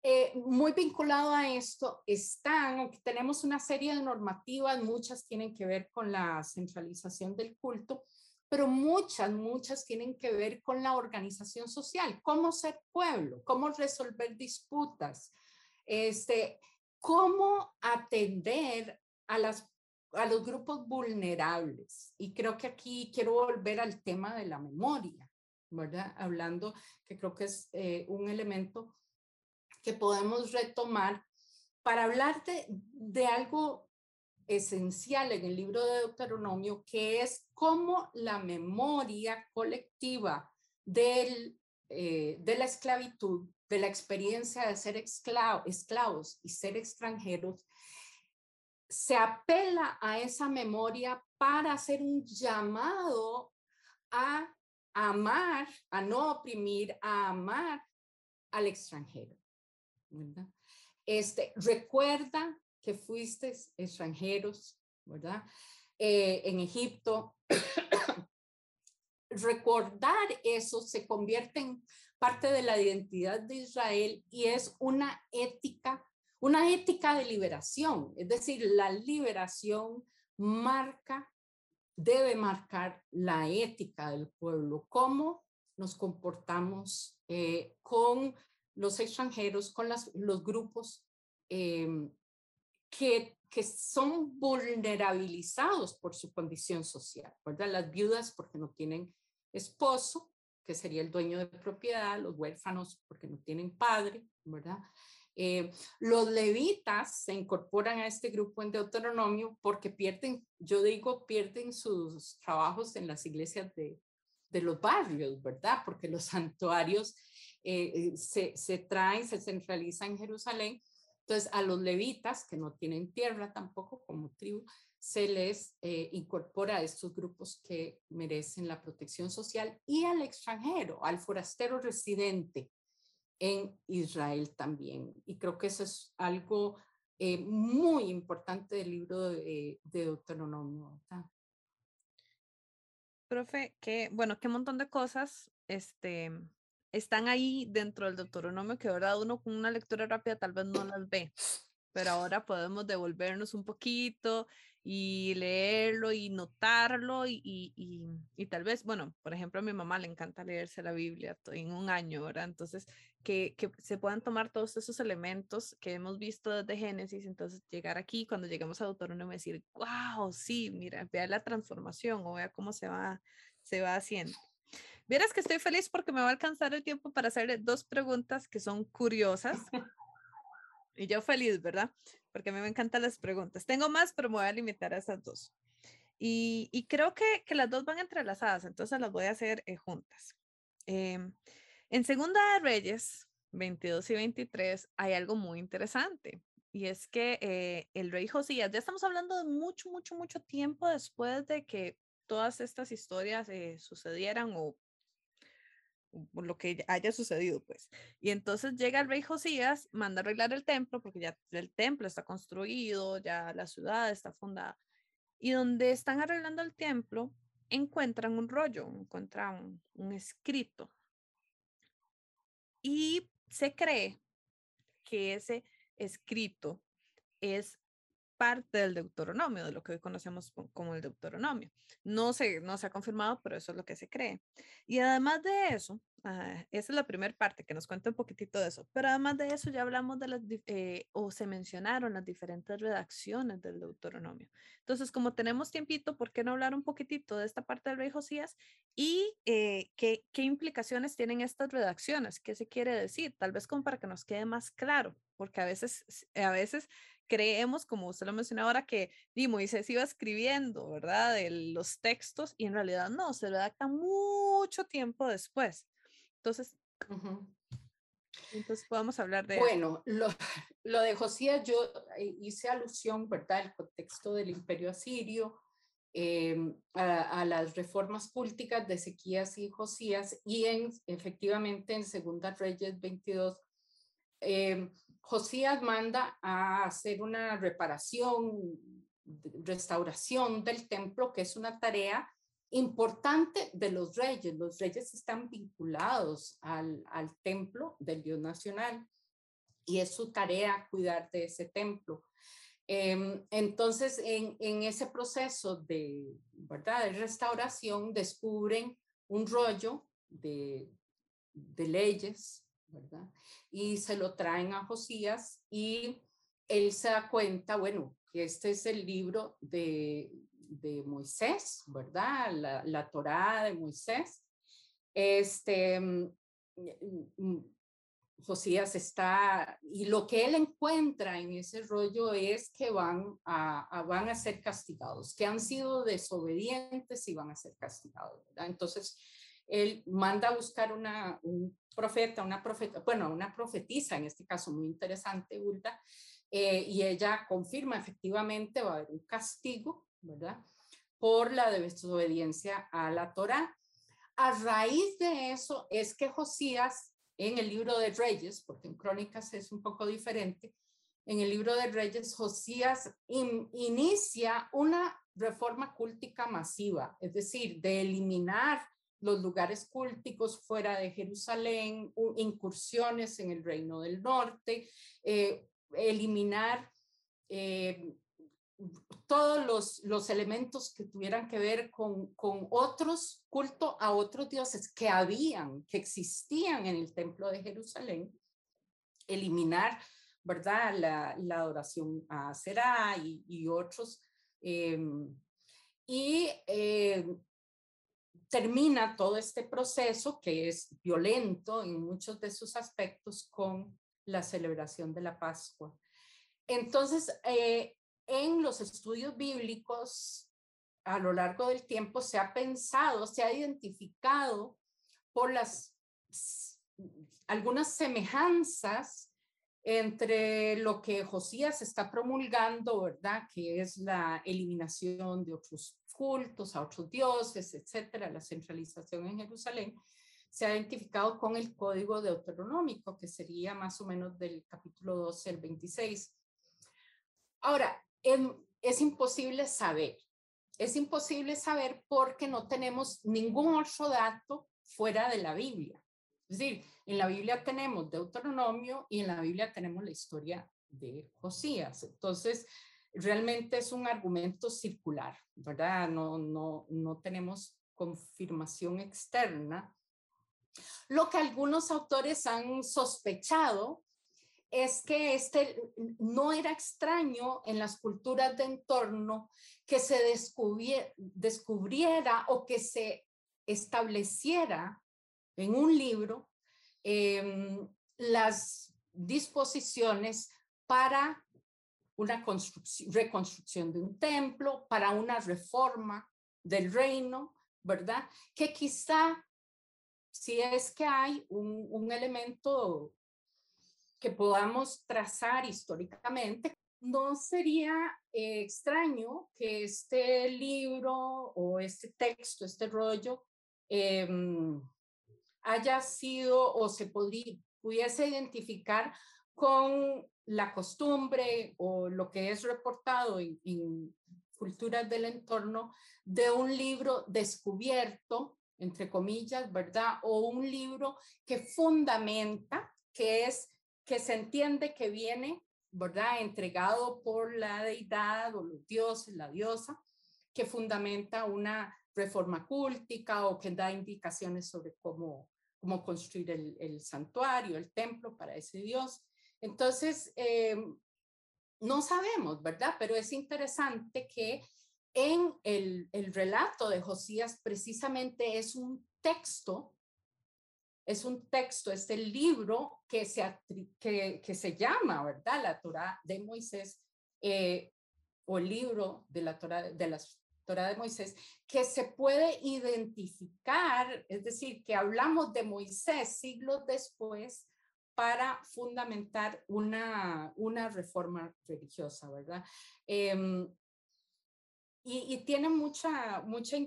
Eh, muy vinculado a esto están, tenemos una serie de normativas, muchas tienen que ver con la centralización del culto, pero muchas, muchas tienen que ver con la organización social, cómo ser pueblo, cómo resolver disputas, este, cómo atender a, las, a los grupos vulnerables. Y creo que aquí quiero volver al tema de la memoria, ¿verdad? Hablando que creo que es eh, un elemento que podemos retomar para hablar de, algo esencial en el libro de Deuteronomio, que es cómo la memoria colectiva del, eh, de la esclavitud, de la experiencia de ser esclavos y ser extranjeros, se apela a esa memoria para hacer un llamado a amar, a no oprimir, a amar al extranjero. Este, recuerda que fuiste extranjeros, ¿verdad? Eh, en Egipto. Recordar eso se convierte en parte de la identidad de Israel y es una ética, una ética de liberación. Es decir, la liberación marca, debe marcar la ética del pueblo, cómo nos comportamos eh, con los extranjeros, con los grupos em, que, que son vulnerabilizados por su condición social, ¿verdad? Las viudas porque no tienen esposo, que sería el dueño de propiedad, los huérfanos porque no tienen padre, ¿verdad? Eh, los levitas se incorporan a este grupo en Deuteronomio porque pierden, yo digo, pierden sus trabajos en las iglesias de, de los barrios, ¿verdad? Porque los santuarios eh, eh, se, se traen, se centralizan en Jerusalén. Entonces, a los levitas, que no tienen tierra tampoco como tribu, se les eh, incorpora a estos grupos que merecen la protección social y al extranjero, al forastero residente en Israel también. Y creo que eso es algo muy importante del libro de, de Deuteronomio. Profe, que bueno, qué montón de cosas este, están ahí dentro del Deuteronomio que, verdad, uno con una lectura rápida tal vez no las ve, pero ahora podemos devolvernos un poquito y leerlo y notarlo y, y, y, tal vez, bueno, por ejemplo, a mi mamá le encanta leerse la Biblia en un año, ¿verdad? Entonces, que, que se puedan tomar todos esos elementos que hemos visto desde Génesis, entonces llegar aquí, cuando lleguemos a Deuteronomio, decir, wow, sí, mira, vea la transformación o vea cómo se va, se va haciendo. Vieras que estoy feliz porque me va a alcanzar el tiempo para hacerle dos preguntas que son curiosas. Y yo feliz, ¿verdad? Porque a mí me encantan las preguntas. Tengo más, pero me voy a limitar a esas dos. Y, creo que, las dos van entrelazadas, entonces las voy a hacer eh, juntas. Eh, en Segunda de Reyes 22 y 23 hay algo muy interesante. Y es que eh, el rey Josías, ya estamos hablando de mucho, mucho, mucho tiempo después de que todas estas historias eh, sucedieran o lo que haya sucedido, pues. Y entonces llega el rey Josías, manda arreglar el templo, porque ya el templo está construido, ya la ciudad está fundada. Y donde están arreglando el templo, encuentran un rollo, encuentran un, escrito. Y se cree que ese escrito es parte del Deuteronomio, de lo que hoy conocemos como el Deuteronomio. No se, no se ha confirmado, pero eso es lo que se cree. Y además de eso, ah, esa es la primera parte que nos cuenta un poquitito de eso, pero además de eso ya hablamos de las, eh, o se mencionaron las diferentes redacciones del Deuteronomio. Entonces, como tenemos tiempito, ¿por qué no hablar un poquitito de esta parte del rey Josías y eh, qué, qué implicaciones tienen estas redacciones? ¿Qué se quiere decir? Tal vez como para que nos quede más claro, porque a veces, a veces creemos, como usted lo mencionó ahora, que y Moisés iba escribiendo, ¿verdad? De los textos y en realidad no, se redacta mucho tiempo después. Entonces, entonces podemos hablar de... Bueno, lo, lo de Josías, yo eh, hice alusión, ¿verdad? El contexto del imperio asirio, em, a, las reformas políticas de Ezequías y Josías, y en, efectivamente en Segunda Reyes 22, eh, Josías manda a hacer una reparación, restauración del templo, que es una tarea importante de los reyes. Los reyes están vinculados al, templo del Dios nacional y es su tarea cuidar de ese templo. Em, entonces, en, ese proceso de, ¿verdad? de restauración, descubren un rollo de leyes Y se lo traen a Josías y él se da cuenta, bueno, que este es el libro de, de Moisés, ¿verdad? La, la Torá de Moisés. Este, mm, mm, Josías está, y lo que él encuentra en ese rollo es que van a, van a ser castigados, que han sido desobedientes y van a ser castigados. Entonces, él manda a buscar una, un profeta, una profeta, bueno, una profetisa, en este caso muy interesante, Ulta, eh, y ella confirma efectivamente va a haber un castigo, ¿verdad? Por la desobediencia a la Torah. A raíz de eso es que Josías, en el libro de Reyes, porque en Crónicas es un poco diferente, en el libro de Reyes, Josías inicia una reforma cúltica masiva, es decir, de eliminar los lugares cúlticos fuera de Jerusalén, incursiones en el reino del norte, eh, eliminar eh, todos los, los, elementos que tuvieran que ver con, con otros cultos a otros dioses que habían, que existían en el templo de Jerusalén, eliminar, ¿verdad? La, la adoración a Será y, otros. Eh, y termina todo este proceso que es violento en muchos de sus aspectos con la celebración de la Pascua. Entonces, eh, en los estudios bíblicos, a lo largo del tiempo se ha pensado, se ha identificado por las algunas semejanzas entre lo que Josías está promulgando, ¿verdad? Que es la eliminación de otros cultos a otros dioses, etcétera, la centralización en Jerusalén, se ha identificado con el código deuteronómico, que sería más o menos del capítulo 12 al 26. Ahora, em, es imposible saber, es imposible saber porque no tenemos ningún otro dato fuera de la Biblia. Es decir, en la Biblia tenemos Deuteronomio y en la Biblia tenemos la historia de Josías. Entonces, realmente es un argumento circular, ¿verdad? No, no, no tenemos confirmación externa. Lo que algunos autores han sospechado es que este no era extraño en las culturas de entorno que se descubriera, o que se estableciera en un libro em, las disposiciones para una reconstrucción de un templo, para una reforma del reino, ¿verdad? Que quizá, si es que hay un, elemento que podamos trazar históricamente, no sería eh, extraño que este libro o este texto, este rollo, em, haya sido o se pudiese identificar con la costumbre o lo que es reportado en, culturas del entorno de un libro descubierto, entre comillas, ¿verdad? O un libro que fundamenta, que es, que se entiende que viene, ¿verdad? Entregado por la deidad o los dioses, la diosa, que fundamenta una reforma cúltica o que da indicaciones sobre cómo, cómo construir el santuario, el templo para ese dios. Entonces, em, no sabemos, ¿verdad? Pero es interesante que en el, el, relato de Josías precisamente es un texto, es un texto, es el libro que se, que se llama, ¿verdad? La Torah de Moisés, eh, o libro de la Torah de las Torah de Moisés, que se puede identificar, es decir, que hablamos de Moisés siglos después para fundamentar una, una reforma religiosa, ¿verdad? Em, y, tiene mucha, mucha,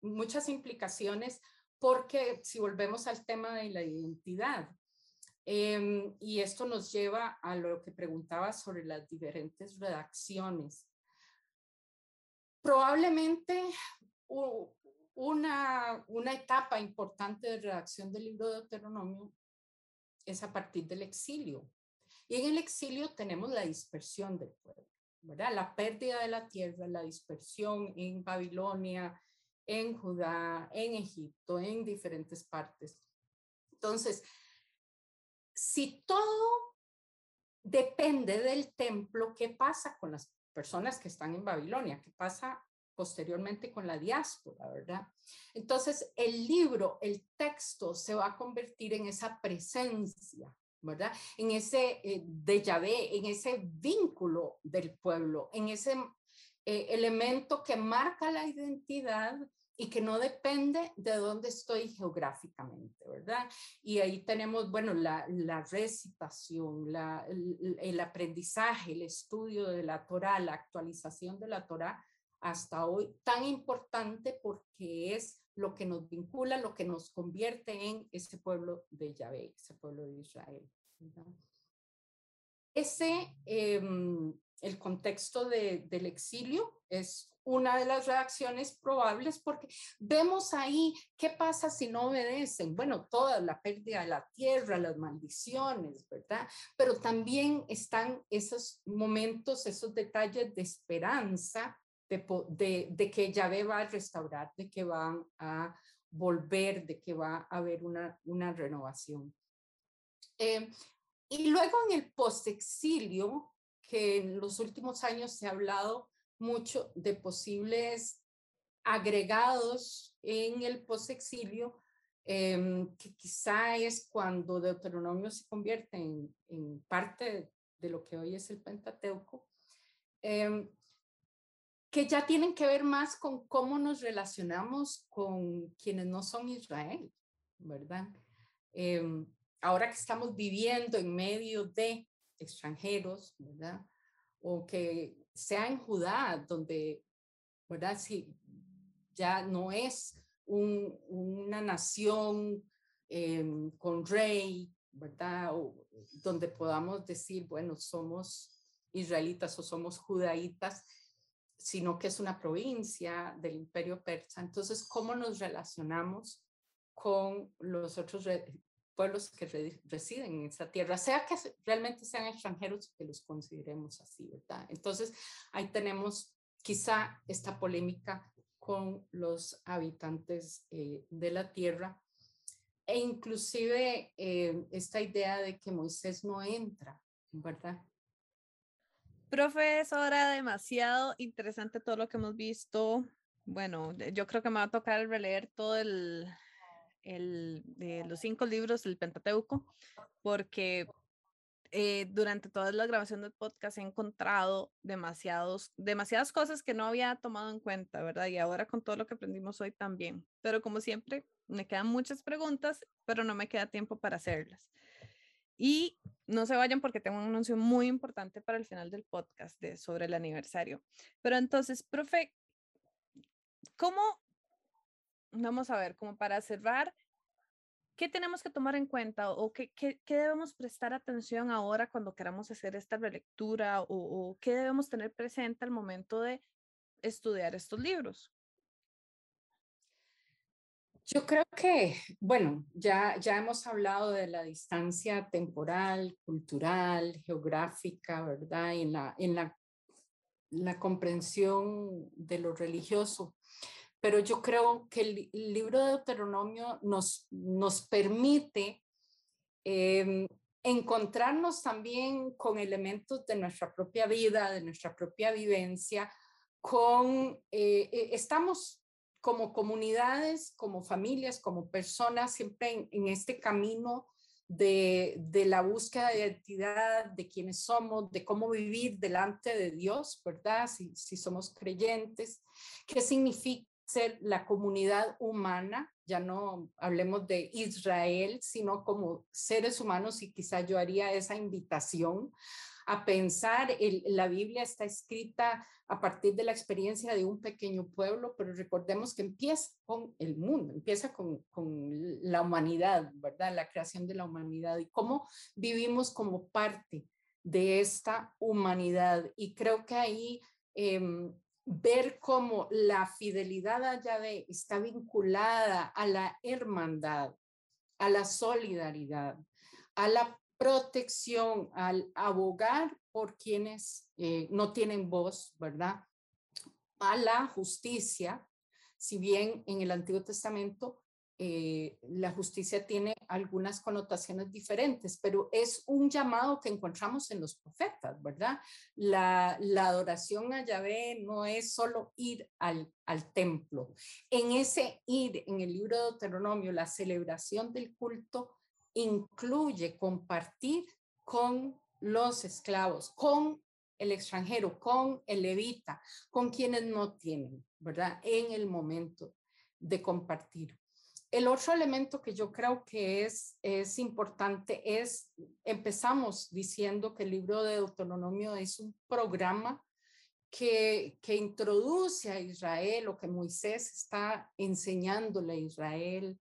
muchas implicaciones porque si volvemos al tema de la identidad, em, y esto nos lleva a lo que preguntaba sobre las diferentes redacciones probablemente una, una etapa importante de redacción del libro de Deuteronomio es a partir del exilio. Y en el exilio tenemos la dispersión del pueblo, ¿verdad? La pérdida de la tierra, la dispersión en Babilonia, en Judá, en Egipto, en diferentes partes. Entonces, si todo depende del templo, ¿qué pasa con las personas que están en Babilonia, que pasa posteriormente con la diáspora, ¿verdad? Entonces, el libro, el texto se va a convertir en esa presencia, ¿verdad? En ese eh, en ese vínculo del pueblo, en ese eh, elemento que marca la identidad y que no depende de dónde estoy geográficamente, ¿verdad? Y ahí tenemos, bueno, la, recitación, el, el, aprendizaje, el estudio de la Torah, la actualización de la Torah hasta hoy, tan importante porque es lo que nos vincula, lo que nos convierte en ese pueblo de Yahvé, ese pueblo de Israel. Ese, eh, el contexto de, del exilio es una de las reacciones probables porque vemos ahí qué pasa si no obedecen. Bueno, toda la pérdida de la tierra, las maldiciones, ¿verdad? Pero también están esos momentos, esos detalles de esperanza, de, de, de que Yahvé va a restaurar, de que van a volver, de que va a haber una, renovación. Eh, y luego en el post-exilio, que en los últimos años se ha hablado mucho de posibles agregados en el posexilio, eh, que quizá es cuando Deuteronomio se convierte en, parte de lo que hoy es el Pentateuco, eh, que ya tienen que ver más con cómo nos relacionamos con quienes no son Israel, ¿verdad? Eh, ahora que estamos viviendo en medio de extranjeros, ¿verdad? O que sea en Judá, donde, ¿verdad? Si ya no es un, una nación eh, con rey, ¿verdad? O, donde podamos decir, bueno, somos israelitas o somos judaítas, sino que es una provincia del imperio persa. Entonces, ¿cómo nos relacionamos con los otros pueblos que residen en esa tierra, sea que realmente sean extranjeros, que los consideremos así, ¿verdad? Entonces, ahí tenemos quizá esta polémica con los habitantes eh, de la tierra e inclusive eh, esta idea de que Moisés no entra, ¿verdad? Profe, es ahora demasiado interesante todo lo que hemos visto. Bueno, yo creo que me va a tocar releer todo el, el, eh, los cinco libros del Pentateuco, porque eh, durante toda la grabación del podcast he encontrado demasiados, demasiadas cosas que no había tomado en cuenta, ¿verdad? Y ahora con todo lo que aprendimos hoy también. Pero como siempre, me quedan muchas preguntas, pero no me queda tiempo para hacerlas. Y no se vayan porque tengo un anuncio muy importante para el final del podcast sobre el aniversario. Pero entonces, profe, ¿cómo vamos a ver, como para cerrar, ¿qué tenemos que tomar en cuenta o qué, qué, qué debemos prestar atención ahora cuando queramos hacer esta relectura o, o, qué debemos tener presente al momento de estudiar estos libros? Yo creo que, bueno, ya, ya hemos hablado de la distancia temporal, cultural, geográfica, ¿verdad? En la, en la, la comprensión de lo religioso pero yo creo que el, libro de Deuteronomio nos, nos permite eh, encontrarnos también con elementos de nuestra propia vida, de nuestra propia vivencia, con, eh, eh, estamos como comunidades, como familias, como personas, siempre en, este camino de, de, la búsqueda de identidad, de quiénes somos, de cómo vivir delante de Dios, ¿verdad? Si, si somos creyentes, qué significa ser la comunidad humana, ya no hablemos de Israel, sino como seres humanos y quizá yo haría esa invitación a pensar, la Biblia está escrita a partir de la experiencia de un pequeño pueblo, pero recordemos que empieza con el mundo, empieza con, con la humanidad, ¿verdad? La creación de la humanidad y cómo vivimos como parte de esta humanidad. Y creo que ahí eh, ver cómo la fidelidad a Yahvé está vinculada a la hermandad, a la solidaridad, a la protección, al abogar por quienes eh, no tienen voz, ¿verdad? A la justicia, si bien en el Antiguo Testamento eh, la justicia tiene algunas connotaciones diferentes, pero es un llamado que encontramos en los profetas, ¿verdad? La, adoración a Yahvé no es solo ir al, al templo. En ese ir, en el libro de Deuteronomio, la celebración del culto incluye compartir con los esclavos, con el extranjero, con el levita, con quienes no tienen, ¿verdad? En el momento de compartir. El otro elemento que yo creo que es, es importante es, empezamos diciendo que el libro de Deuteronomio es un programa que, que introduce a Israel o que Moisés está enseñándole a Israel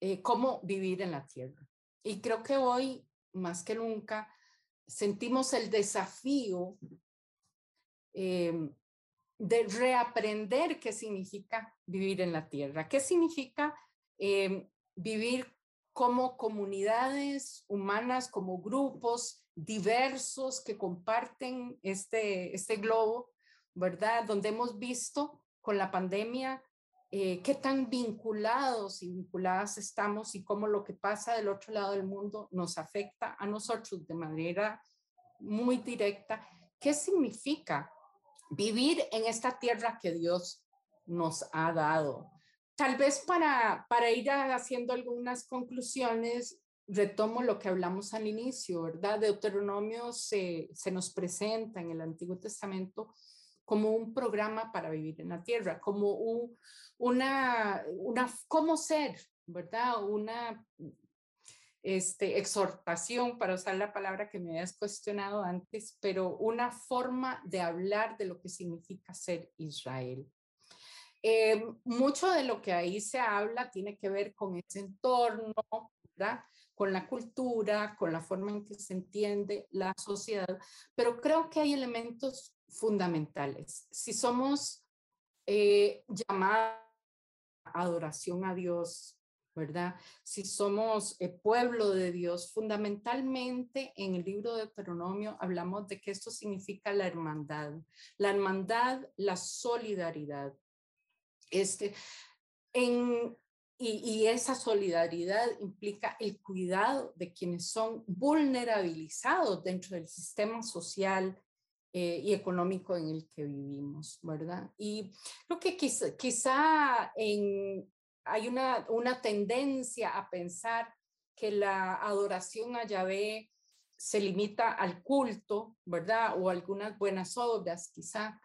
eh, cómo vivir en la tierra. Y creo que hoy, más que nunca, sentimos el desafío eh, de reaprender qué significa vivir en la tierra, qué significa eh, vivir como comunidades humanas, como grupos diversos que comparten este, este globo, ¿verdad? Donde hemos visto con la pandemia eh, qué tan vinculados y vinculadas estamos y cómo lo que pasa del otro lado del mundo nos afecta a nosotros de manera muy directa. ¿Qué significa vivir en esta tierra que Dios nos ha dado? Tal vez para, para ir haciendo algunas conclusiones, retomo lo que hablamos al inicio, ¿verdad? Deuteronomio se, se nos presenta en el Antiguo Testamento como un programa para vivir en la tierra, como un, una, una, cómo ser, ¿verdad? Una este, exhortación, para usar la palabra que me habías cuestionado antes, pero una forma de hablar de lo que significa ser Israel. Eh, mucho de lo que ahí se habla tiene que ver con ese entorno, ¿verdad? con la cultura, con la forma en que se entiende la sociedad, pero creo que hay elementos fundamentales. Si somos eh, llamados a adoración a Dios, ¿verdad? Si somos el pueblo de Dios, fundamentalmente en el libro de Deuteronomio hablamos de que esto significa la hermandad, la hermandad, la solidaridad. Este, en, y, esa solidaridad implica el cuidado de quienes son vulnerabilizados dentro del sistema social, eh, y económico en el que vivimos, ¿verdad? Y creo que quizá, quizá hay una, una tendencia a pensar que la adoración a Yahvé se limita al culto, ¿verdad? O algunas buenas obras, quizá.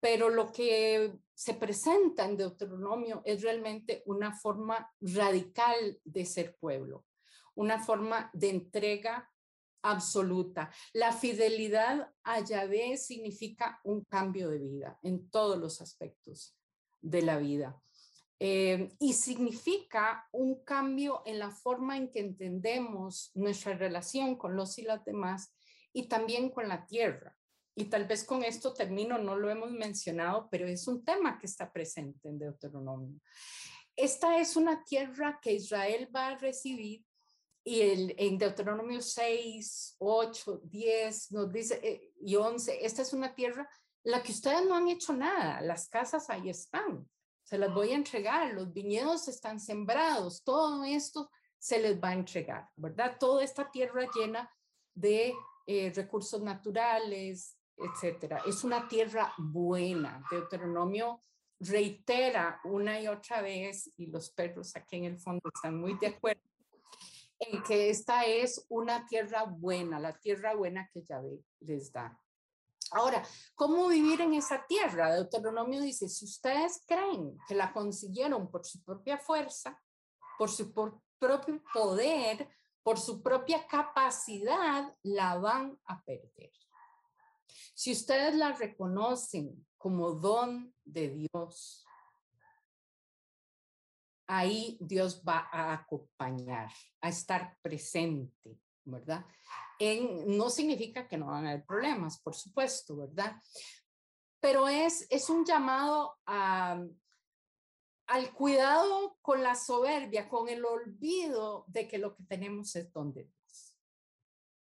Pero lo que se presenta en Deuteronomio es realmente una forma radical de ser pueblo, una forma de entrega absoluta. La fidelidad a Yahvé significa un cambio de vida en todos los aspectos de la vida. Eh, y significa un cambio en la forma en que entendemos nuestra relación con los y las demás y también con la tierra. Y tal vez con esto termino, no lo hemos mencionado, pero es un tema que está presente en Deuteronomio. Esta es una tierra que Israel va a recibir y el, en Deuteronomio 6, 8, 10 nos dice, eh, y 11, esta es una tierra la que ustedes no han hecho nada, las casas ahí están, se las voy a entregar, los viñedos están sembrados, todo esto se les va a entregar, ¿verdad? Toda esta tierra llena de eh, recursos naturales, etcétera. Es una tierra buena. Deuteronomio reitera una y otra vez, y los perros aquí en el fondo están muy de acuerdo, que esta es una tierra buena, la tierra buena que Yahvé les da. Ahora, ¿cómo vivir en esa tierra? Deuteronomio dice, si ustedes creen que la consiguieron por su propia fuerza, por su propio poder, por su propia capacidad, la van a perder. Si ustedes la reconocen como don de Dios, ahí Dios va a acompañar, a estar presente, ¿verdad? En, no significa que no van a haber problemas, por supuesto, ¿verdad? Pero es, es un llamado a, al cuidado con la soberbia, con el olvido de que lo que tenemos es don de Dios,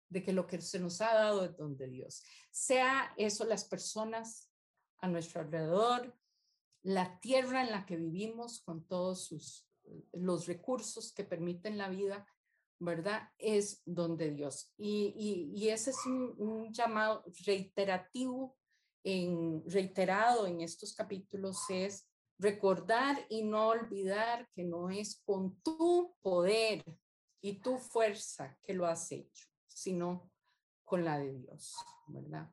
de que lo que se nos ha dado es don de Dios. Sea eso las personas a nuestro alrededor, la tierra en la que vivimos con todos sus, los recursos que permiten la vida, ¿verdad? Es donde Dios. Y, y, ese es un, llamado reiterativo, en, reiterado en estos capítulos, es recordar y no olvidar que no es con tu poder y tu fuerza que lo has hecho, sino con la de Dios, ¿verdad?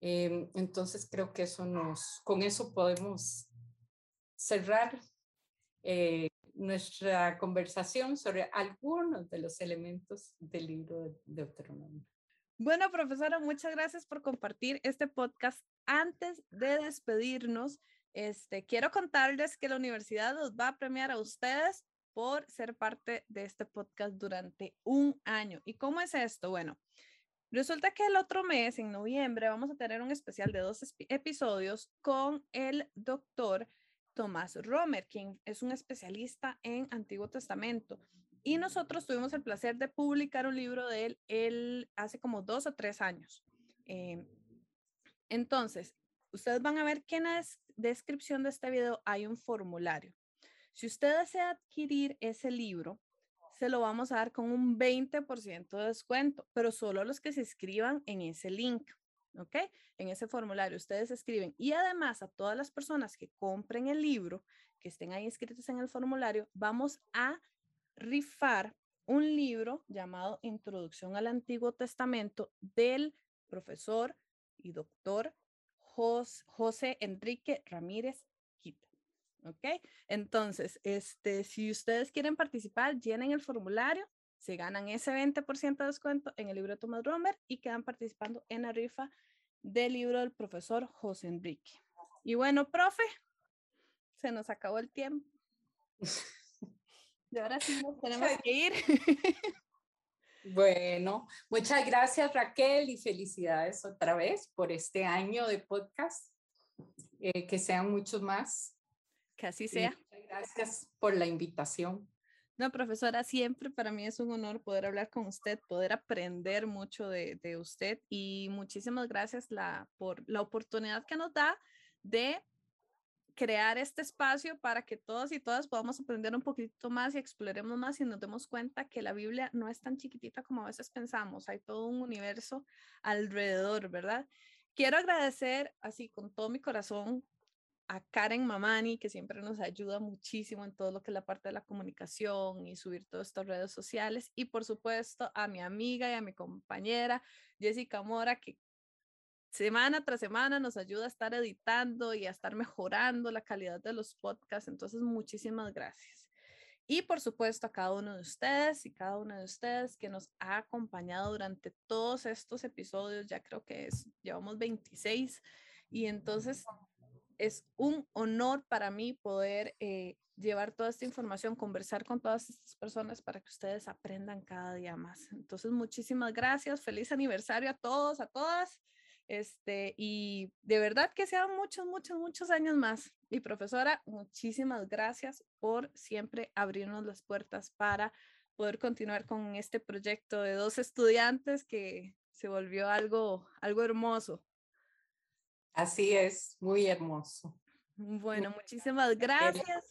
Em, entonces creo que eso nos, con eso podemos cerrar eh, nuestra conversación sobre algunos de los elementos del libro de Deuteronomio. Bueno, profesora, muchas gracias por compartir este podcast. Antes de despedirnos, este, quiero contarles que la universidad los va a premiar a ustedes por ser parte de este podcast durante un año. ¿Y cómo es esto? Bueno, resulta que el otro mes, en noviembre, vamos a tener un especial de dos episodios con el doctor Tomás Romer, quien es un especialista en Antiguo Testamento. Y nosotros tuvimos el placer de publicar un libro de él, hace como dos o tres años. Em, entonces, ustedes van a ver que en la descripción de este video hay un formulario. Si usted desea adquirir ese libro, se lo vamos a dar con un 20% de descuento, pero solo los que se inscriban en ese link. ¿Ok? En ese formulario ustedes escriben y además a todas las personas que compren el libro, que estén ahí inscritos en el formulario, vamos a rifar un libro llamado Introducción al Antiguo Testamento del profesor y doctor José Enrique Ramírez Quita. ¿Ok? Entonces, este, si ustedes quieren participar, llenen el formulario, se ganan ese 20% de descuento en el libro de Thomas Romer y quedan participando en la rifa del libro del profesor José Enrique. Y bueno, profe, se nos acabó el tiempo. Y ahora sí nos tenemos que ir. Bueno, muchas gracias Raquel y felicidades otra vez por este año de podcast. Eh, que sean muchos más. Que así sea. gracias por la invitación. No, profesora, siempre para mí es un honor poder hablar con usted, poder aprender mucho de, de usted y muchísimas gracias la, por la oportunidad que nos da de crear este espacio para que todos y todas podamos aprender un poquito más y exploremos más y nos demos cuenta que la Biblia no es tan chiquitita como a veces pensamos, hay todo un universo alrededor, ¿verdad? Quiero agradecer así con todo mi corazón a Karen Mamani, que siempre nos ayuda muchísimo en todo lo que es la parte de la comunicación y subir todas estas redes sociales. Y por supuesto a mi amiga y a mi compañera Jessica Mora, que semana tras semana nos ayuda a estar editando y a estar mejorando la calidad de los podcasts. Entonces, muchísimas gracias. Y por supuesto a cada uno de ustedes y cada una de ustedes que nos ha acompañado durante todos estos episodios, ya creo que es, llevamos 26 y entonces es un honor para mí poder eh, llevar toda esta información, conversar con todas estas personas para que ustedes aprendan cada día más. Entonces, muchísimas gracias. Feliz aniversario a todos, a todas. Este, y de verdad que sean muchos, muchos, muchos años más. Y profesora, muchísimas gracias por siempre abrirnos las puertas para poder continuar con este proyecto de dos estudiantes que se volvió algo, algo hermoso. Así es, muy hermoso. Bueno, muchísimas gracias.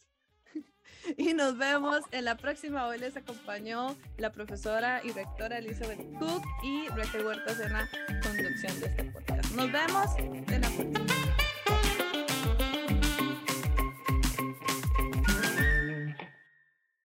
Y nos vemos en la próxima. Hoy les acompañó la profesora y rectora Elizabeth Cook y Raquel Huertas en la conducción de este podcast. Nos vemos en la próxima.